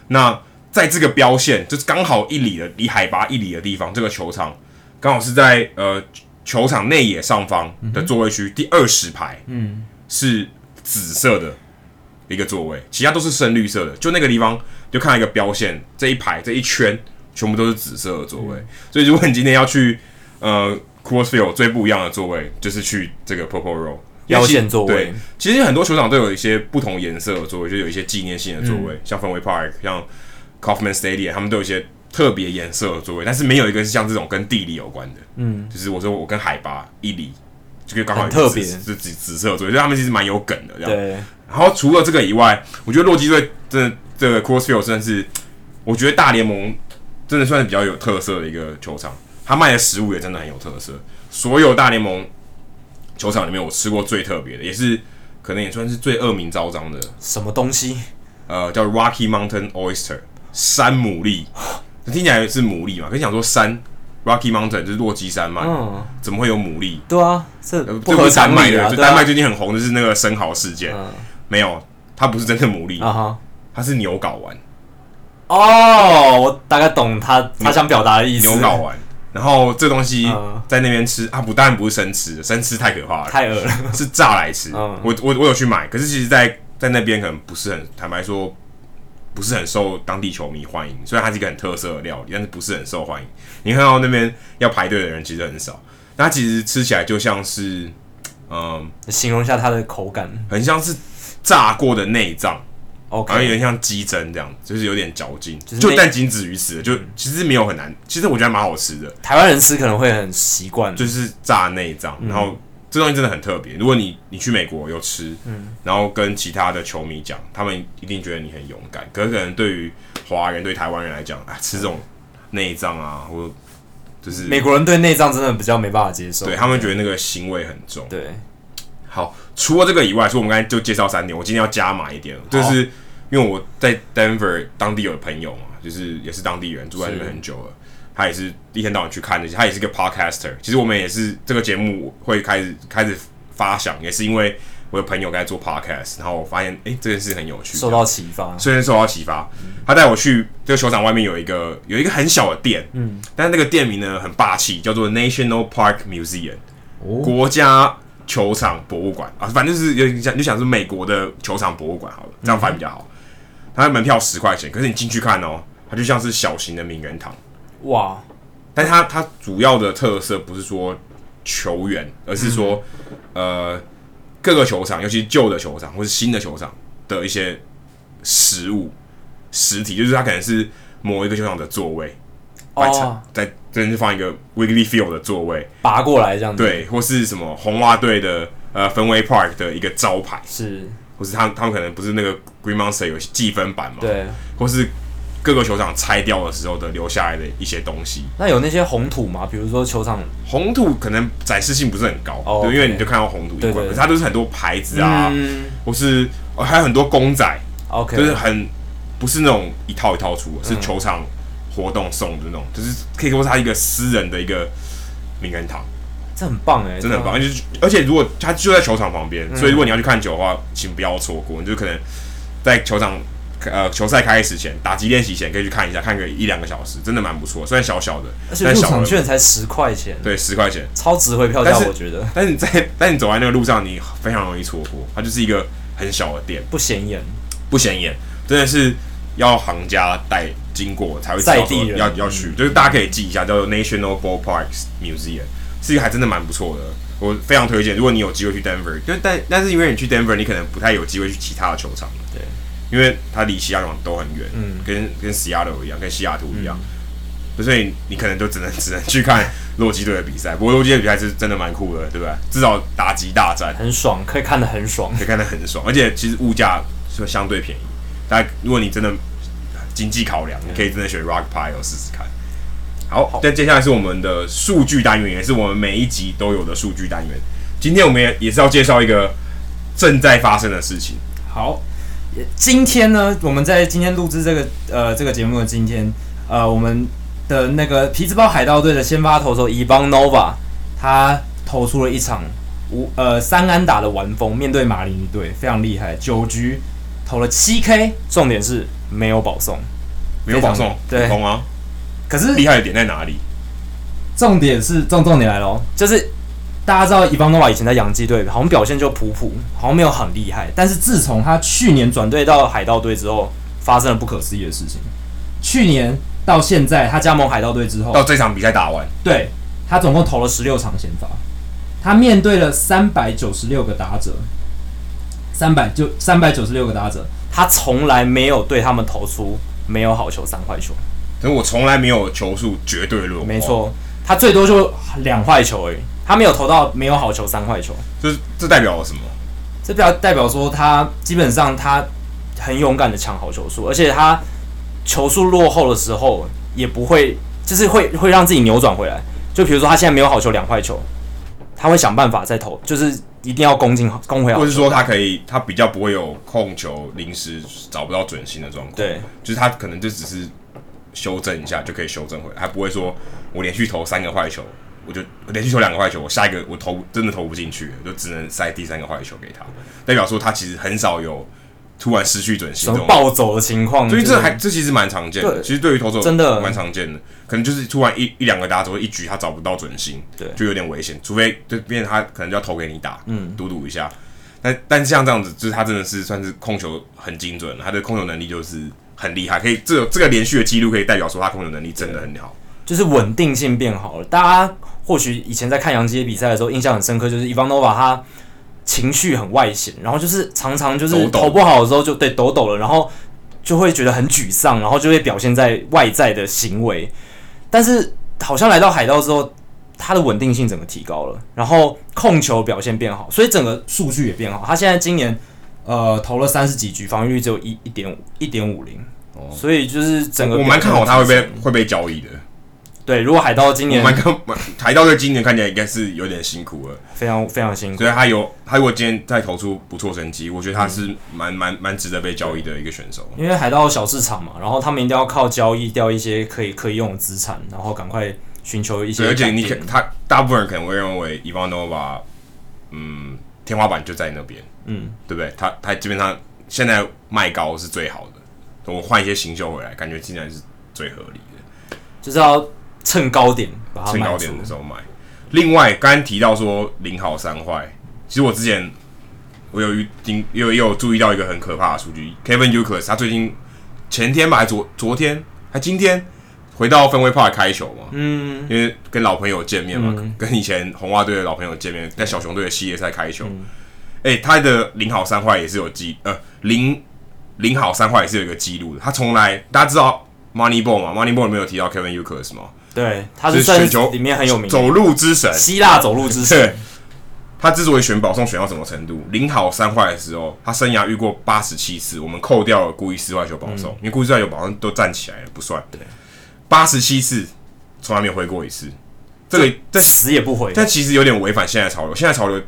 那在这个标线，就是刚好一里的离海拔一里的地方，这个球场刚好是在呃球场内野上方的座位区第二十排，嗯，是紫色的一个座位，其他都是深绿色的。就那个地方就看到一个标线，这一排这一圈全部都是紫色的座位。嗯、所以如果你今天要去呃，Coors Field 最不一样的座位就是去这个 Purple Row 腰线座位。对，其实很多球场都有一些不同颜色的座位，就有一些纪念性的座位，嗯、像 Fenway Park、像 Kauffman Stadium，他们都有一些特别颜色的座位，但是没有一个是像这种跟地理有关的。嗯，就是我说我跟海拔一里，就刚好特别是紫紫色座位，所以他们其实蛮有梗的。这样。对。然后除了这个以外，我觉得洛基队真的这个 Crossfield 真的是，我觉得大联盟真的算是比较有特色的一个球场。他卖的食物也真的很有特色，所有大联盟球场里面我吃过最特别的，也是可能也算是最恶名昭彰的什么东西？呃，叫 Rocky Mountain Oyster 山牡蛎，听起来是牡蛎嘛？可以想说山 Rocky Mountain 就是落基山脉，嗯，怎么会有牡蛎？对啊，这不合常理的。就丹麦最近很红的是那个生蚝事件，嗯、没有，它不是真的牡蛎，啊、它是牛睾丸。哦，我大概懂他他想表达的意思，牛睾丸。然后这东西在那边吃、嗯、啊，不当然不是生吃，生吃太可怕了，太恶了，是炸来吃。嗯、我我我有去买，可是其实在，在在那边可能不是很坦白说，不是很受当地球迷欢迎。虽然它是一个很特色的料理，但是不是很受欢迎。你看到那边要排队的人其实很少，它其实吃起来就像是，嗯，形容一下它的口感，很像是炸过的内脏。好像有点像鸡胗这样，就是有点嚼劲，就但仅止于此，就其实没有很难。其实我觉得蛮好吃的，台湾人吃可能会很习惯，就是炸内脏。然后这东西真的很特别，如果你你去美国有吃，嗯，然后跟其他的球迷讲，他们一定觉得你很勇敢。可是可能对于华人、对台湾人来讲，啊，吃这种内脏啊，或就是美国人对内脏真的比较没办法接受，对他们觉得那个腥味很重。对，好，除了这个以外，所以我们刚才就介绍三点，我今天要加码一点，就是因为我在 Denver 当地有朋友嘛，就是也是当地人，住在那边很久了，他也是一天到晚去看那些，他也是个 podcaster。其实我们也是这个节目会开始开始发想，也是因为。我的朋友在做 podcast，然后我发现，哎、欸，这件事很有趣，受到启发。虽然受到启发，他带我去这个球场外面有一个有一个很小的店，嗯，但是那个店名呢很霸气，叫做 National Park Museum，、哦、国家球场博物馆啊，反正是有点像，就想是美国的球场博物馆好了，这样翻比较好。它的门票十块钱，可是你进去看哦，它就像是小型的名人堂，哇！但是它它主要的特色不是说球员，而是说、嗯、呃。各个球场，尤其是旧的球场或是新的球场的一些实物实体，就是它可能是某一个球场的座位，哦，在这边就放一个 Wrigley Field 的座位，拔过来这样子，对，或是什么红袜队的呃 Fenway Park 的一个招牌，是，或是他们他们可能不是那个 Green Monster 有计分板嘛，对，或是。各个球场拆掉的时候的留下来的一些东西，那有那些红土吗？比如说球场。红土可能展示性不是很高，哦、对，因为你就看到红土一块，可是它都是很多牌子啊，嗯、或是、哦、还有很多公仔，OK，就是很不是那种一套一套出，是球场活动送的那种，嗯、就是可以说是他一个私人的一个名人堂，这很棒哎，真的很棒，而且而且如果他就在球场旁边，嗯、所以如果你要去看球的话，请不要错过，你就可能在球场。呃，球赛开始前，打击练习前可以去看一下，看个一两个小时，真的蛮不错。虽然小小的，而且入场券才十块钱，对，十块钱，超值回票价，我觉得。但是你在，但你走在那个路上，你非常容易错过。它就是一个很小的店，不显眼，不显眼，真的是要行家带经过才会知道说要要去。就是大家可以记一下，叫做 National Ballpark Museum，是一个还真的蛮不错的，我非常推荐。如果你有机会去 Denver，就但但是因为你去 Denver，你可能不太有机会去其他的球场，对。因为它离西雅图都很远，嗯，跟跟西雅图一样，跟西雅图一样，嗯、所以你可能就只能 只能去看洛基队的比赛。不过洛基队比赛是真的蛮酷的，对不对？至少打击大战很爽，可以看得很爽，可以看得很爽。而且其实物价是相对便宜。大家如果你真的经济考量，你可以真的选 Rock Pile 试试看。好，那接下来是我们的数据单元，也是我们每一集都有的数据单元。今天我们也也是要介绍一个正在发生的事情。好。今天呢，我们在今天录制这个呃这个节目的今天，呃，我们的那个皮兹堡海盗队的先发投手伊邦诺瓦，他投出了一场五呃三安打的完封，面对马林鱼队非常厉害，九局投了七 K，重点是没有保送，没有保送，对，通啊。可是厉害的点在哪里？重点是重重点来了，就是。大家知道伊邦诺瓦以前在洋基队，好像表现就普普，好像没有很厉害。但是自从他去年转队到海盗队之后，发生了不可思议的事情。去年到现在，他加盟海盗队之后，到这场比赛打完，对，他总共投了十六场先发，他面对了三百九十六个打者，三百就三百九十六个打者，他从来没有对他们投出没有好球三坏球。所以我从来没有球数绝对落后。没错，他最多就两坏球而已。他没有投到没有好球三坏球，这这代表了什么？这表代表说他基本上他很勇敢的抢好球数，而且他球数落后的时候也不会，就是会会让自己扭转回来。就比如说他现在没有好球两坏球，他会想办法再投，就是一定要攻进攻回来。或者说他可以，他比较不会有控球临时找不到准心的状况。对，就是他可能就只是修正一下就可以修正回来，他不会说我连续投三个坏球。我就连续投两个坏球，我下一个我投真的投不进去，就只能塞第三个坏球给他，代表说他其实很少有突然失去准心这种暴走的情况，所以这还这其实蛮常见的。其实对于投手真的蛮常见的，可能就是突然一一两个打者一局他找不到准心，对，就有点危险。除非就变成他可能就要投给你打，嗯，赌赌一下。但但像这样子，就是他真的是算是控球很精准，他的控球能力就是很厉害，可以这这个连续的记录可以代表说他控球能力真的很好。就是稳定性变好了。大家或许以前在看杨基比赛的时候，印象很深刻，就是伊邦诺瓦他情绪很外显，然后就是常常就是投不好的时候就对抖抖了，然后就会觉得很沮丧，然后就会表现在外在的行为。但是好像来到海盗之后，他的稳定性整个提高了，然后控球表现变好，所以整个数据也变好。他现在今年呃投了三十几局，防御率只有一一点五一点五零，所以就是整个我蛮看好他会被会被交易的。对，如果海盗今年，蛮看海盗队今年看起来应该是有点辛苦了，非常非常辛苦。所以他有他如果今天再投出不错成绩，我觉得他是蛮蛮蛮值得被交易的一个选手。因为海盗小市场嘛，然后他们一定要靠交易掉一些可以可以用的资产，然后赶快寻求一些。而且你可他大部分人可能会认为伊万诺瓦，嗯，天花板就在那边，嗯，对不对？他他基本上现在卖高是最好的，我换一些新秀回来，感觉今年是最合理的，就是要。趁高点把它卖出，趁高点的时候买。另外，刚刚提到说零好三坏，其实我之前我有有也有注意到一个很可怕的数据。Kevin Youkilis 他最近前天吧，还昨昨天还今天回到芬威 Park 开球嘛？嗯，因为跟老朋友见面嘛，嗯、跟以前红袜队的老朋友见面，在小熊队的系列赛开球。哎、嗯欸，他的零好三坏也是有记，呃，零零好三坏也是有一个记录的。他从来大家知道 Moneyball 嘛？Moneyball 里面有提到 Kevin Youkilis 吗？对，他是全球里面很有名，走路之神，希腊走路之神。他之所以选保送选到什么程度，零好三坏的时候，他生涯遇过八十七次，我们扣掉了故意失坏球保送，嗯、因为故意失坏球保送都站起来了，不算。对，八十七次从来没有挥过一次，这个这死也不回。但其实有点违反现在潮流，现在潮流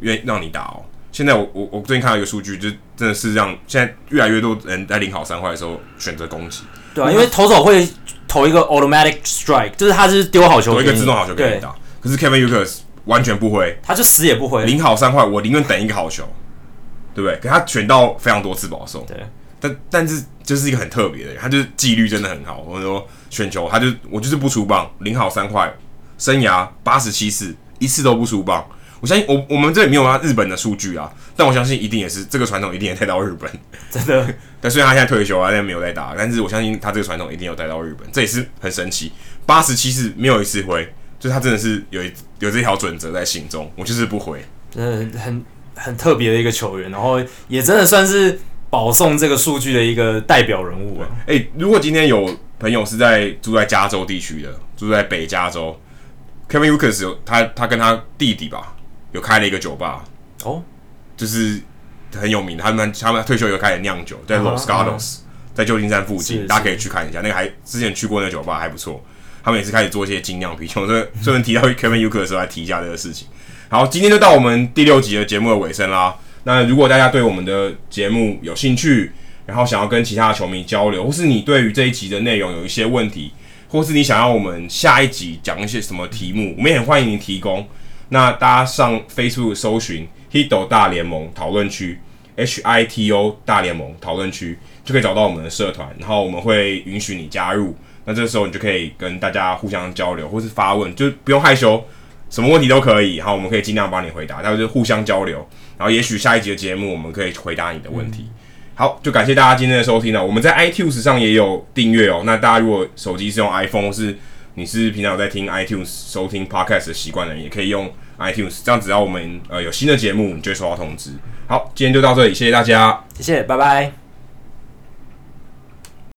愿意让你打哦。现在我我我最近看到一个数据，就真的是让现在越来越多人在零好三坏的时候选择攻击。对啊，因为投手会投一个 automatic strike，就是他是丢好球，投一个自动好球给你打。可是 Kevin Youkilis 完全不挥，他就死也不挥。零好三坏，我宁愿等一个好球，对不对？可他选到非常多次保送，对。但但是就是一个很特别的人，他就是纪律真的很好。我说选球，他就我就是不出棒，零好三坏，生涯八十七次，一次都不出棒。我相信我我们这里没有他日本的数据啊，但我相信一定也是这个传统一定也带到日本，真的。但虽然他现在退休了，但没有在打，但是我相信他这个传统一定有带到日本，这也是很神奇。八十七次没有一次回，就他真的是有有这条准则在心中，我就是不回，真的很很特别的一个球员，然后也真的算是保送这个数据的一个代表人物啊。哎、欸，如果今天有朋友是在住在加州地区的，住在北加州，Kevin Youkilis 有他他跟他弟弟吧。有开了一个酒吧哦，就是很有名的。他们他们退休以后开始酿酒，在 Los Gatos，在旧金山附近，大家可以去看一下。那个还之前去过那个酒吧还不错。他们也是开始做一些精酿啤酒。所以顺便提到 Kevin Youkilis 的时候，来提一下这个事情。好，今天就到我们第六集的节目的尾声啦。那如果大家对我们的节目有兴趣，然后想要跟其他的球迷交流，或是你对于这一集的内容有一些问题，或是你想要我们下一集讲一些什么题目，我们也很欢迎你提供。那大家上 Facebook 搜寻 Hito 大联盟讨论区，H I T O 大联盟讨论区，就可以找到我们的社团，然后我们会允许你加入。那这个时候你就可以跟大家互相交流，或是发问，就不用害羞，什么问题都可以。好我们可以尽量帮你回答，然后就互相交流。然后也许下一集的节目我们可以回答你的问题。嗯、好，就感谢大家今天的收听了。我们在 iTunes 上也有订阅哦。那大家如果手机是用 iPhone 或是你是平常有在听 iTunes 收听 Podcast 的习惯的人，也可以用 iTunes，这样只要我们呃有新的节目，你就会收到通知。好，今天就到这里，谢谢大家，谢谢，拜拜。